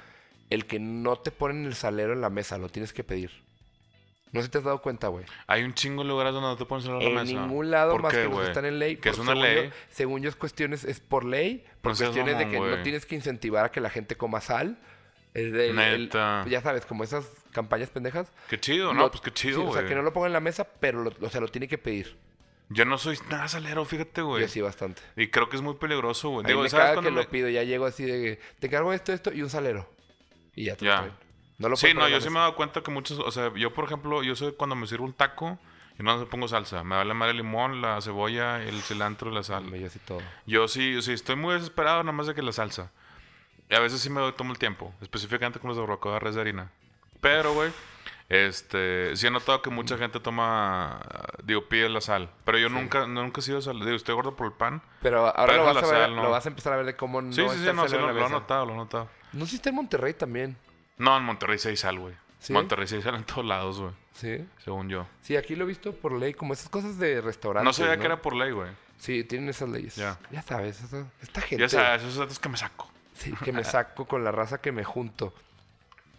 El que no te ponen el salero en la mesa, lo tienes que pedir. No sé si te has dado cuenta, güey. Hay un chingo de lugares donde no te pones en la En mesa. ningún lado ¿Por más qué, que los están en ley. Que es por- una según ley. Yo, según yo es cuestiones, es por ley. Por No cuestiones de que no tienes que incentivar a que la gente coma sal. El- Neta. ya sabes, como esas campañas pendejas. Qué chido, Lo- ¿no? Pues qué sí, chido, O sea, que no lo pongan en la mesa, pero lo, o sea, lo tiene que pedir. Yo no soy nada salero, fíjate, güey. Yo sí, bastante. Y creo que es muy peligroso, güey. A mí Digo, me ¿sabes cuando que me- lo pido, ya llego así de te cargo esto, esto y un salero. Y ya, Ya. No lo Sí, no, yo sí me he dado cuenta que muchos, o sea, yo por ejemplo, yo soy cuando me sirvo un taco, yo no le pongo salsa, me vale más el limón, la cebolla, el cilantro la sal. Yo sí todo. Yo sí, yo sí, estoy muy desesperado nada más de que la salsa. Y a veces sí me tomo el tiempo, específicamente con los de barbacoa de res de harina. Pero, güey, este, sí he notado que mucha gente toma, digo, pide la sal. Pero yo nunca, nunca he sido sal. Digo, estoy gordo por el pan. Pero ahora Pero lo vas, a ver- sal, no. lo vas a empezar a ver de cómo no Sí, sí, sí, no, sí, lo, lo he mesa. notado, lo he notado. No sé si está en Monterrey también. No, en Monterrey sí hay sal, güey. ¿Sí? Monterrey sí hay sal en todos lados, güey. Sí. Según yo. Sí, aquí lo he visto por ley, como esas cosas de restaurantes. No sabía que era por ley, güey. Sí, tienen esas leyes. Ya. Ya sabes, eso- esta gente. Ya sabes, esos datos que me saco. Sí, que me saco con la raza que me junto.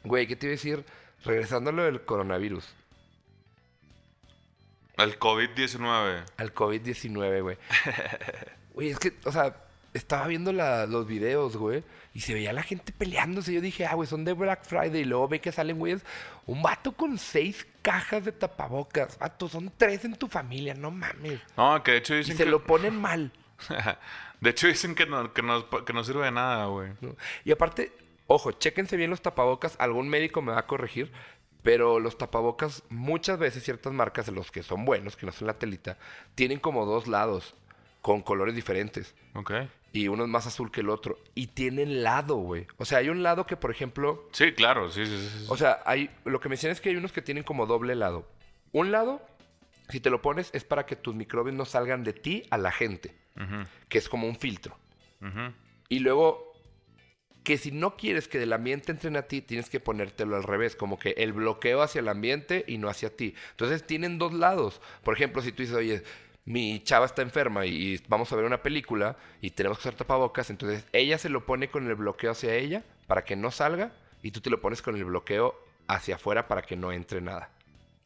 Güey, ¿qué te iba a decir? Regresando a lo del coronavirus, El COVID-19. al COVID-19, güey. Güey, es que, o sea, estaba viendo la- los videos, güey, y se veía la gente peleándose. Yo dije, ah, güey, son de Black Friday. Y luego ve que salen, güeyes, un vato con seis cajas de tapabocas. Vato, son tres en tu familia, no mames. No, que de hecho Y dicen se que... lo ponen mal. de hecho dicen que no, que no, que no sirve de nada, güey. ¿no? Y aparte, ojo, chéquense bien los tapabocas. Algún médico me va a corregir. Pero los tapabocas, muchas veces ciertas marcas, de los que son buenos, que no son la telita, tienen como dos lados con colores diferentes. Ok. Y uno es más azul que el otro. Y tienen lado, güey. O sea, hay un lado que, por ejemplo, Sí, claro, sí, sí, sí. o sea, hay, lo que me decían es que hay unos que tienen como doble lado. Un lado, si te lo pones, es para que tus microbios no salgan de ti a la gente, que es como un filtro. Y luego, que si no quieres que del ambiente entren a ti, tienes que ponértelo al revés, como que el bloqueo hacia el ambiente y no hacia ti. Entonces tienen dos lados. Por ejemplo, si tú dices, oye, mi chava está enferma y, y vamos a ver una película y tenemos que usar tapabocas, entonces ella se lo pone con el bloqueo hacia ella para que no salga y tú te lo pones con el bloqueo hacia afuera para que no entre nada.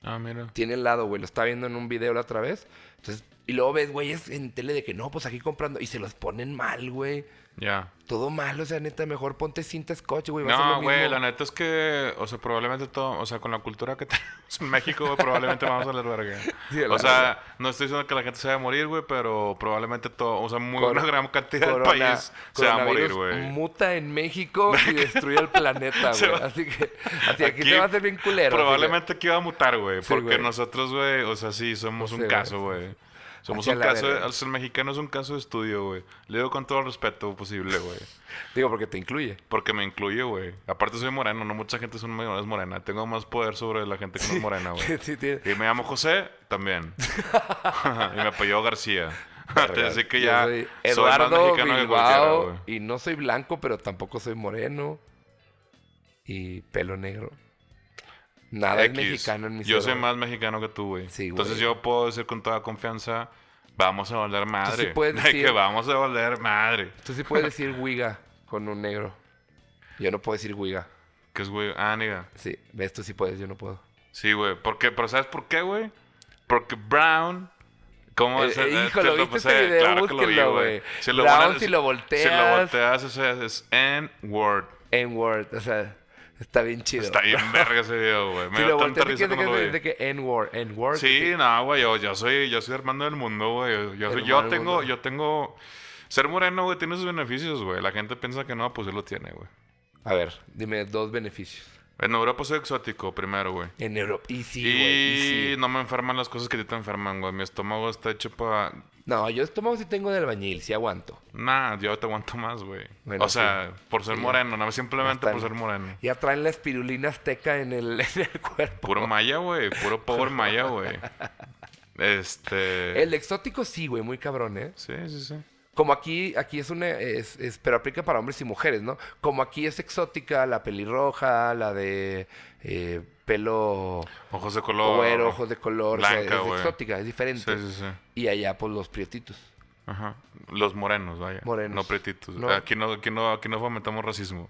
Ah, mira. Tiene el lado, güey, lo estaba viendo en un video la otra vez. Entonces, y luego ves, güey, es en tele de que no, pues aquí comprando y se los ponen mal, güey. Ya. Todo mal, o sea, neta, mejor ponte cinta scotch, güey. No, güey, la neta es que, o sea, probablemente todo, o sea, con la cultura que tenemos en México, güey, probablemente vamos a la verga. Sí, o sea, no estoy diciendo que la gente se va a morir, güey, pero probablemente todo, o sea, muy Cor- una gran cantidad del Corona- país se va a morir, güey. Muta en México y destruye el planeta, güey. Así que así aquí, Aquí se va a hacer bien culero. Probablemente aquí va a mutar, güey, porque nosotros, güey, o sea, sí, somos un caso, güey. Somos un caso, sea, el mexicano es un caso de estudio, güey. Le digo con todo el respeto posible, güey. Digo, porque te incluye. Porque me incluye, güey. Aparte soy moreno, no mucha gente es, un- es morena. Tengo más poder sobre la gente que no es morena, güey. Sí, Y me llamo José, también. y me apellido García. Así que ya soy soy más Eduardo mexicano que cualquiera, Bilbao güey. y no soy blanco, pero tampoco soy moreno. Y pelo negro. Nada es X. mexicano en mi Yo soy más mexicano que tú, güey. Sí, güey. Entonces yo puedo decir con toda confianza, vamos a valer madre. sí puedes De decir- que vamos a valer madre. Tú sí puedes decir Wiga con un negro. Yo no puedo decir Wiga. Que es, güey, ah, niga. Sí, ves, tú sí puedes, yo no puedo. Sí, güey. ¿Por qué? ¿Pero sabes por qué, güey? Porque Brown... ¿Cómo Eh, es? eh, Eh, hijo, te ¿lo viste este video? Búsquenlo, güey. Si lo Brown, si lo Si volteas. lo volteas, es, es N-word. N-word, o sea, está bien chido. Está bien verga ese video, güey. Me dio lo tanta risa ¿de qué cuando lo de que N-word? N-word. Sí, no, güey, yo, yo soy, yo soy hermano del mundo, güey. Yo, soy- tengo, mundo. yo tengo... Ser moreno, güey, tiene sus beneficios, güey. La gente piensa que no, pues él lo tiene, güey. A ver, dime dos beneficios. En Europa soy exótico, primero, güey. En Europa. Y sí, güey. Y sí. no me enferman las cosas que a ti te enferman, güey. Mi estómago está hecho para... No, yo estómago sí tengo de albañil, sí aguanto. Nah, yo te aguanto más, güey. Bueno, o sea, por ser Sí, moreno, no simplemente Ya por ser moreno. Ya traen la espirulina azteca en el, en el cuerpo. Puro maya, güey. Puro power maya, güey. Este... El exótico sí, güey, muy cabrón, ¿eh? Sí, sí, sí. Como aquí, aquí es una, es, es- pero aplica para hombres y mujeres, ¿no? Como aquí es exótica la pelirroja, la de eh, pelo Ojos de color. güero, ojos de color, o sea, Blanca, es güey. exótica, es Sí, diferente. sí, sí. Y allá, pues, los prietitos. Ajá. Los morenos, vaya. Morenos. No pretitos. No. Aquí no, aquí no, aquí no fomentamos racismo.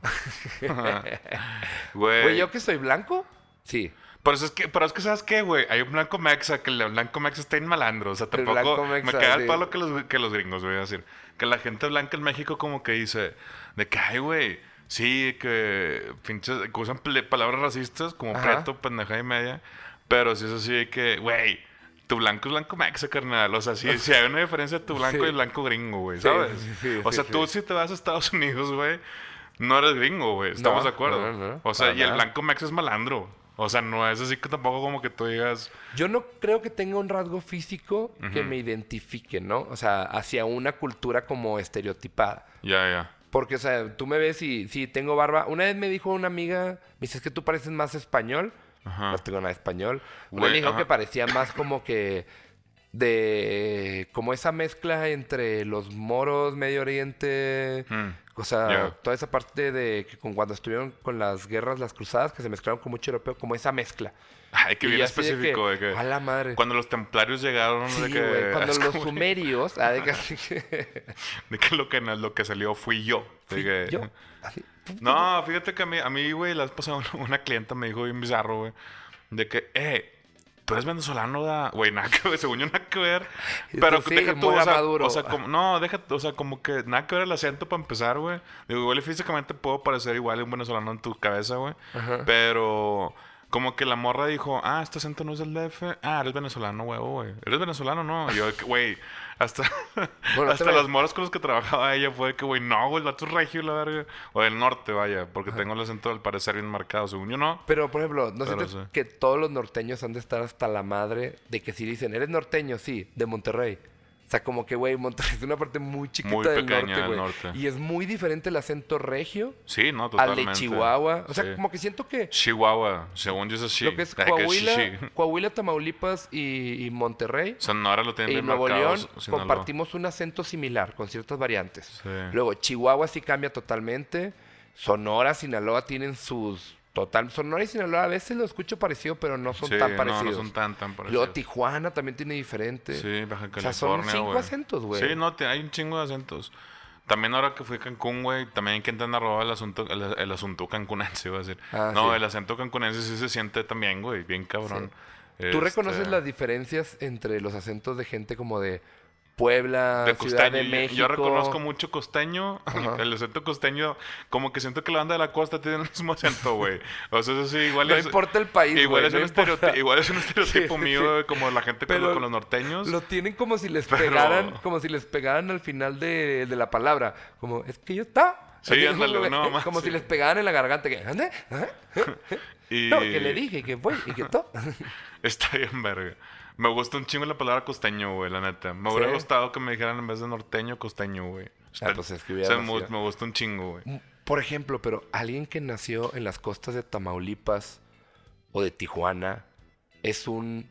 Güey. Güey, ¿yo que soy blanco? Sí. Pero es que, pero es que ¿sabes qué, güey? Hay un blanco mexa que el blanco mexa está en malandro. O sea, tampoco mexa, me queda el sí. palo que los, que los gringos, voy a decir. Que la gente blanca en México como que dice, de que, ay, güey, sí, que pinches, que usan palabras racistas como Ajá. preto, pendeja y media. Pero sí es así de que, güey, tu blanco es blanco mexa, carnal. O sea, sí, sí hay una diferencia entre tu blanco Sí. y el blanco gringo, güey, ¿sabes? sí, o sea, tú si te vas a Estados Unidos, güey, no eres gringo, güey. Estamos No, de acuerdo. no, no, o sea, y el blanco mexa es malandro. O sea, no es así que tampoco como que tú digas... Yo no creo que tenga un rasgo físico que me identifique, ¿no? O sea, hacia una cultura como estereotipada. Ya, ya. Porque, o sea, tú me ves y sí, tengo barba. Una vez me dijo una amiga, me dice, es que tú pareces más español. Ajá. No tengo nada de español. Una me dijo ajá. que parecía más como que de... Como esa mezcla entre los moros, Medio Oriente... Mm. O sea, toda esa parte de que con cuando estuvieron con las guerras, las cruzadas, que se mezclaron con mucho europeo, como esa mezcla. Ay, que bien de específico. que, De que, A la madre. Cuando los templarios llegaron, Sí, de que, Cuando los como- sumerios... ah, de que así que- de que lo que, lo que salió fui yo. Fui yo. Así, No, fíjate que a mí, a mí, güey, la vez pasada una clienta me dijo bien bizarro, güey, de que, eh, tú eres venezolano, da, güey, nada que ver, según yo nada que ver, Y pero sí, deja tú, o sea, maduro. o sea, como, no, deja, o sea, como que nada que ver el acento para empezar, güey, digo, igual físicamente puedo parecer igual un venezolano en tu cabeza, güey, Ajá. pero... Como que la morra dijo, ah, este acento no es del DF. Ah, eres venezolano, huevo, güey. ¿Eres venezolano? No. Y yo, güey, hasta, Bueno, hasta las morras con los que trabajaba ella fue que, güey, no, güey, el vato regio, la verga. O del norte, vaya, porque tengo el acento al parecer bien marcado. Según yo, no. Pero, por ejemplo, ¿no sientes sí. que todos los norteños han de estar hasta la madre de que si dicen, eres norteño? Sí, de Monterrey. O sea, como que, güey, Monterrey es una parte muy chiquita Muy del norte, del güey. Y es muy diferente el acento regio Sí, no, al totalmente. de Chihuahua. O sea, Sí. como que siento que Chihuahua, según yo es así. lo que es Coahuila. Coahuila, Tamaulipas y, y Monterrey Sonora lo tienen y Nuevo León Sinaloa. compartimos un acento similar con ciertas variantes. Sí. Luego, Chihuahua sí cambia totalmente. Sonora, Sinaloa tienen sus... Total, Sonora y Sinaloa a veces lo escucho parecido, pero no son Sí, tan no, parecidos. No, son tan, tan Luego parecidos. Tijuana también tiene diferente. Sí, Baja O California, sea, son cinco acentos, güey. Sí, no, te- hay un chingo de acentos. También ahora que fui a Cancún, güey, también que intentan robar el asunto, el, el asunto cancunense, iba a decir. Ah, no, sí. el acento cancunense sí se siente también, güey, bien cabrón. ¿Tú Este, reconoces las diferencias entre los acentos de gente como de Puebla, de Ciudad de México? Yo reconozco mucho costeño, Ajá. el acento costeño, como que siento que la banda de la costa tiene el mismo acento, güey. O sea, eso sí, igual No es... importa el país, Igual, güey, es no un importa. estereotipo, igual es un estereotipo Sí, mío, sí. como la gente Pero con los norteños. Lo tienen como si les Pero- pegaran, como si les pegaran al final de, de la palabra. Como, es que yo está. Sí, ándale, no, más, Como sí. si les pegaran en la garganta. Que. ¿Ah? Y... No, que le dije que fue y que todo. Está bien, verga. Me gusta un chingo la palabra costeño, güey, la neta. Me hubiera ¿Sí? gustado que me dijeran en vez de norteño, costeño, güey. Está- pues es que o sea, me, me gusta un chingo, güey. Por ejemplo, pero alguien que nació en las costas de Tamaulipas o de Tijuana es un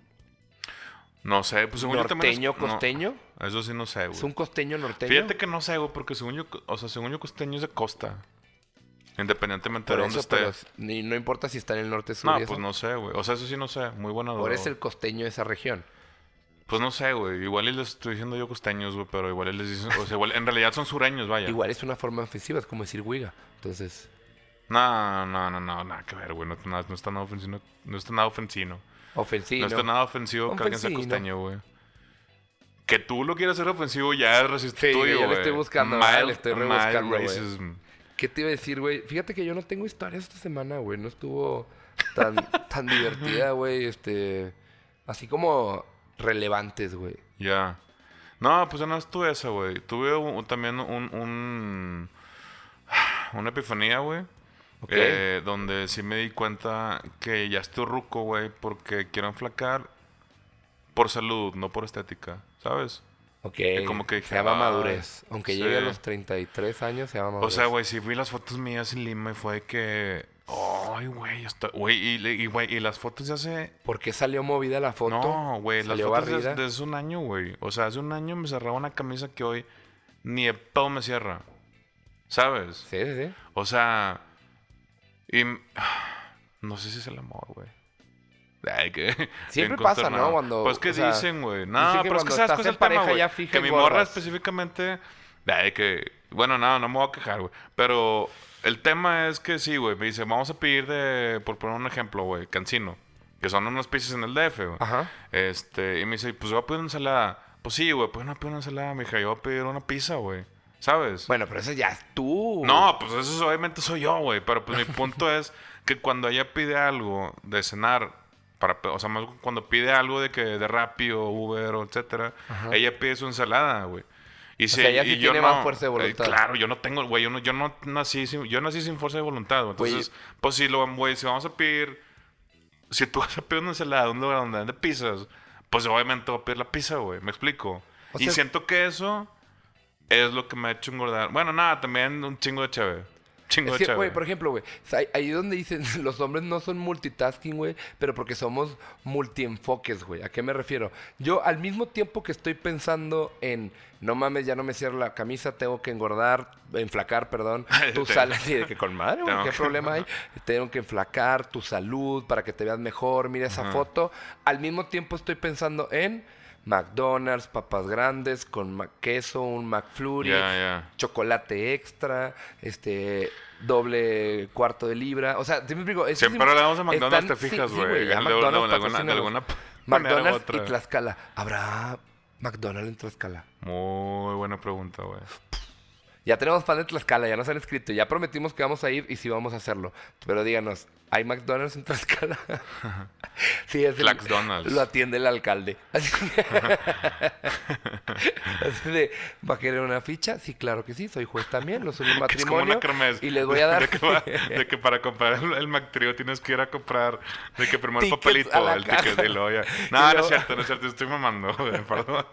No sé, pues según yo también. es- norteño no, costeño. eso sí no sé, güey. Es un costeño norteño. Fíjate que no sé, güey, porque según yo, o sea, según yo costeño es de costa. Independientemente Por de dónde eso, pero esté. es- ni- no importa si está en el norte sur. No, y eso. pues no sé, güey. O sea, eso sí no sé. Muy buena duda. Por es el costeño de esa región. Pues no sé, güey. Igual y les estoy diciendo yo costeños, güey, pero igual y les dicen. O sea, igual, en realidad son sureños, vaya. Igual es una forma ofensiva, es como decir Wiga. Entonces, No, no, no, no, nada que ver, güey. No, no, no está nada ofensivo. No está nada ofensivo. ofensivo. no está nada ofensivo que alguien sea costeño, güey. Que tú lo quieras hacer ofensivo ya es racista Sí, tuyo, yo le güey. estoy buscando. Mild- Le estoy rebuscando, güey. racism. ¿Qué te iba a decir, güey? Fíjate que yo no tengo historias esta semana, güey. No estuvo tan, tan divertida, güey. Este. Así como relevantes, güey. Ya. No, pues ya no estuve esa, güey. Tuve un- también un, un- Una epifanía, güey. Ok. eh, donde sí me di cuenta que ya estoy ruco, güey, porque quiero enflacar por salud, no por estética, ¿sabes? Ok. como que dije, se llama "Ay, madurez. Aunque llegue a sí". los 33 años, se llama O madurez. sea, güey, si vi las fotos mías en Lima y fue que... Ay, güey, está... Güey, y, y, güey, y las fotos de hace... ¿Por qué salió movida la foto? No, güey, las ¿Salió fotos de, barrida? de hace un año, güey. O sea, hace un año me cerraba una camisa que hoy ni de pedo me cierra. ¿Sabes? Sí, sí, sí. O sea... Y... No sé si es el amor, güey. Ay, que... Siempre pasa. ¿no? Cuando, Pues que dicen, güey. No, que pero es que sabes cuál es el tema, pareja güey. ya fija Que mi morra específicamente... Ay, que... Bueno, no, no me voy a quejar, güey. Pero el tema es que sí, güey. Me dice, vamos a pedir de... Por poner un ejemplo, güey. Cancino. Que son unos pisos en el DF, güey. Ajá. Este, y me dice, pues voy a pedir una ensalada. Pues sí, güey, pues no pedir una ensalada, mija. Yo voy a pedir una pizza, güey. ¿Sabes? Bueno, pero eso ya es tú. no, pues eso es- obviamente soy yo, güey. Pero pues mi punto es que cuando ella pide algo de cenar, para, o sea, más cuando pide algo de que de Rappi o Uber o etcétera, ella pide su ensalada, güey. Y si, sea, ella sí y yo tiene no, más fuerza de eh, voluntad. claro, yo no tengo, güey, yo no, yo no nací sin, yo nací sin fuerza de voluntad, güey. Güey. Entonces, pues si lo, güey, si vamos a pedir, si tú vas a pedir una ensalada, un lugar donde vende pizzas, pues obviamente voy a pedir la pizza, güey. ¿Me explico? O y sea- siento que eso es lo que me ha hecho engordar. Bueno, nada, también un chingo de chévere. Chingo Es de que, güey, chévere. por ejemplo, güey, ahí- donde dicen los hombres no son multitasking, güey, pero porque somos multienfoques, güey. ¿A qué me refiero? Yo al mismo tiempo que estoy pensando en, no mames, ya no me cierra la camisa, tengo que engordar, enflacar, perdón, tu Te- salud, así de que con madre, güey, ¿qué que- problema hay? Tengo que enflacar tu salud para que te veas mejor, mira esa foto. Al mismo tiempo estoy pensando en McDonald's, papas grandes con queso, un McFlurry, chocolate extra, este doble cuarto de libra. O sea, te me explico. Siempre hablamos de McDonald's, están- te fijas, sí, sí, güey. de- McDonald's de alguna, McDonald's y. Tlaxcala. ¿Habrá McDonald's en Tlaxcala? Muy buena pregunta, güey. Ya tenemos fan de Tlaxcala, ya nos han escrito. Ya prometimos que vamos a ir y sí vamos a hacerlo. Pero díganos, ¿hay McDonald's en Tlaxcala? sí, es el-. Lo atiende el alcalde. Así, Así de, ¿va a querer una ficha? Sí, claro que sí. Soy juez también. Lo soy un Que es como matrimonio. una kermés. Y les voy a dar... De que, va- de que para comprar el, el McTrio tienes que ir a comprar. De que primero el papelito, el ticket y luego ya. Y No, no es cierto, no es cierto. Estoy mamando. Perdón.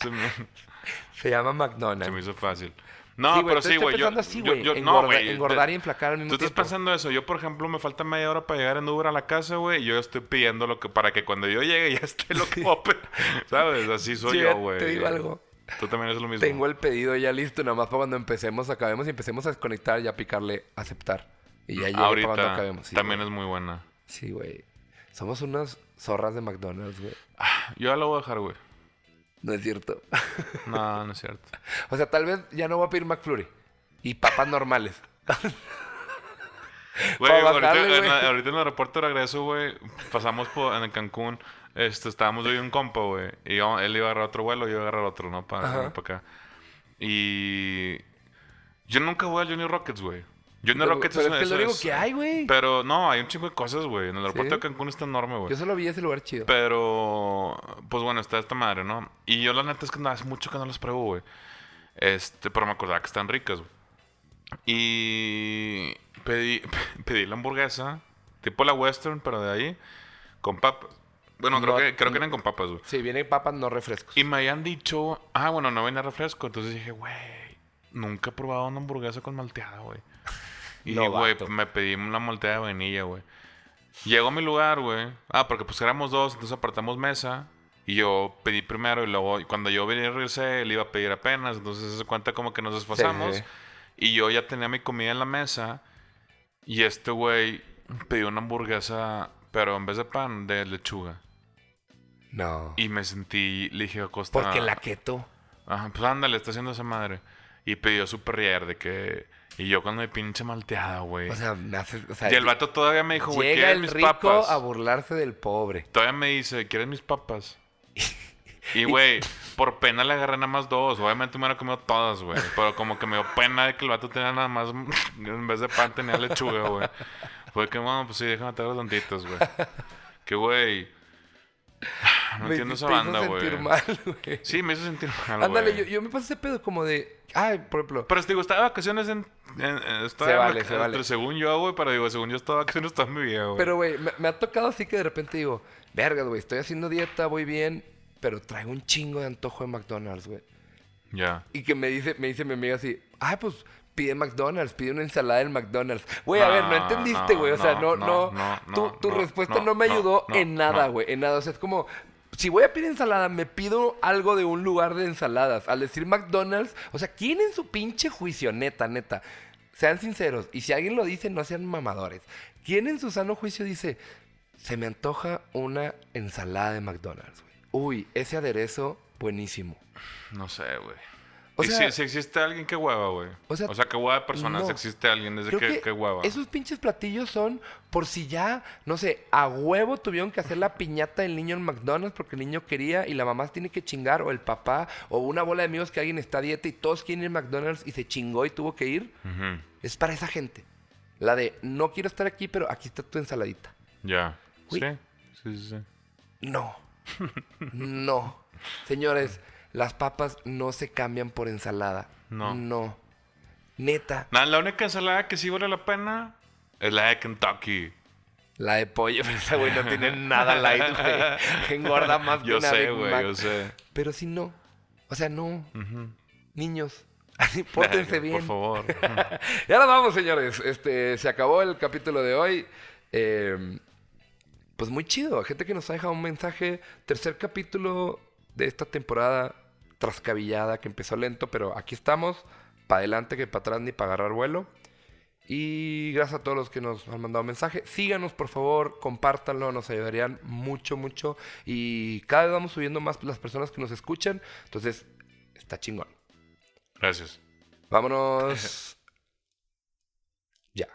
Se me, Se llama se McDonald's. me hizo fácil. No, Sí, pero sí, güey. Yo, así, yo, güey. yo- no, güey. engordar y enflacar al mismo Tú estás tiempo. pensando eso. Yo, por ejemplo, me falta media hora para llegar en Uber a la casa, güey. Y yo estoy pidiendo lo que para que cuando yo llegue ya esté lo que open. ¿Sabes? Así soy Sí, yo, güey. Te digo algo. Tú también es lo mismo. Tengo el pedido ya listo, nada más para cuando empecemos, acabemos y empecemos a desconectar y a picarle aceptar. Y ya llegue para cuando Ahorita acabemos. Sí, también es muy buena. Sí, güey. Somos unas zorras de McDonald's, güey. Yo ya lo voy a dejar, güey. No es cierto. No, no es cierto. o sea, tal vez ya no voy a pedir McFlurry. Y papas normales. Güey, ahorita, en, ahorita el aeropuerto de regreso, güey, pasamos por, en Cancún. Este, estábamos y un compa, güey. Y yo- él iba a agarrar otro vuelo, yo iba a agarrar otro, ¿no? Para, para acá. Y... Yo nunca voy a Johnny Rockets, güey. Johnny Pero, Rockets pero es, que es lo único que hay, güey. Pero no, hay un chingo de cosas, güey. En el aeropuerto ¿Sí? de Cancún está enorme, güey. Yo solo vi ese lugar chido. Pero, pues bueno, está esta madre, ¿no? Y yo la neta es que no, hace mucho que no las pruebo, güey. Este, pero me acordaba que están ricas, güey. Y pedí, pedí la hamburguesa, tipo la western, pero de ahí, con papas. Bueno, creo, que, creo que eran con papas, güey. Sí, vienen papas, no refrescos. Y me habían dicho, ah, bueno, no venía refresco. Entonces dije, güey, nunca he probado una hamburguesa con malteada, güey. Y, güey, me pedí una malteada de vainilla, güey. Llego a mi lugar, güey. Ah, porque pues éramos dos, entonces apartamos mesa. Y yo pedí primero y luego, y cuando yo venía a regresé, él iba a pedir apenas. Entonces se cuenta como que nos desfasamos. Sí. Y yo ya tenía mi comida en la mesa. Y este güey pidió una hamburguesa, pero en vez de pan, de lechuga. No. Y me sentí, le dije Costa. Porque la keto. Ajá, pues ándale, está haciendo esa madre. Y pidió su perrier de que. Y yo con mi pinche malteada, güey. O sea, me hace. O sea, y el vato todavía me dijo, güey, ¿quieres el mis rico papas? a burlarse del pobre. Todavía me dice, ¿quieres mis papas? Y, güey, por pena le agarré nada más dos. Obviamente me hubiera comido todas, güey. Pero como que me dio pena de que el vato tenía nada más. En vez de pan tenía lechuga, güey. Fue que, bueno, pues sí, déjame tener los tantitos, güey. Que, güey. No Me- entiendo esa banda, güey. sentir mal, güey. Sí, me hizo sentir mal, Ándale, güey. yo, yo me pasé ese pedo como de. Ay, por ejemplo. Pero te digo, estaba de vacaciones en. en- en- estaba Se en vale, se vale. Según yo, güey, pero digo, según yo estaba de vacaciones toda mi vida, güey. Pero, güey, me, me ha tocado así que de repente digo, vergas, güey, estoy haciendo dieta, voy bien, pero traigo un chingo de antojo de McDonald's, güey. Ya. Y que me dice, me dice mi amiga así, ay, pues pide McDonald's, pide una ensalada del McDonald's. Güey, a ver, no entendiste, no, güey. O sea, no, no, no. tu tu respuesta no, me ayudó en nada, güey. En nada. O sea, es como, si voy a pedir ensalada, me pido algo de un lugar de ensaladas. Al decir McDonald's, o sea, ¿quién en su pinche juicio, neta, neta? Sean sinceros. Y si alguien lo dice, no sean mamadores. ¿Quién en su sano juicio dice, se me antoja una ensalada de McDonald's, güey? Uy, ese aderezo, buenísimo. No sé, güey. O sea- si, si existe alguien que hueva, güey. O O sea, sea, que hueva de personas no. existe alguien desde Creo que, que que hueva. esos pinches platillos son por si ya, no sé, a huevo tuvieron que hacer la piñata del niño en McDonald's porque el niño quería y la mamá tiene que chingar, o el papá, o una bola de amigos que alguien está a dieta y todos quieren ir a McDonald's y se chingó y tuvo que ir. Es para esa gente. La de, no quiero estar aquí, pero aquí está tu ensaladita. Ya. Sí. Sí, sí, sí. No. no. Señores, las papas no se cambian por ensalada. No. No. Neta. Nada, la única ensalada que sí vale la pena es la de Kentucky. La de pollo, pero esa güey no tiene nada light, güey. Engorda más que Yo una sé, güey, yo sé. Pero si no. O sea, no. Niños, pórtense Por bien. favor. Ya nos vamos, señores. Este, se acabó el capítulo de hoy. Eh, pues muy chido. Gente que nos ha dejado un mensaje. Tercer capítulo de esta temporada trascabillada que empezó lento, pero aquí estamos. Para adelante que para atrás ni para agarrar vuelo. Y gracias a todos los que nos han mandado mensaje. Síganos, por favor, compártanlo, nos ayudarían mucho, mucho. Y cada vez vamos subiendo más las personas que nos escuchan. Entonces, está chingón. Gracias. Vámonos. ya.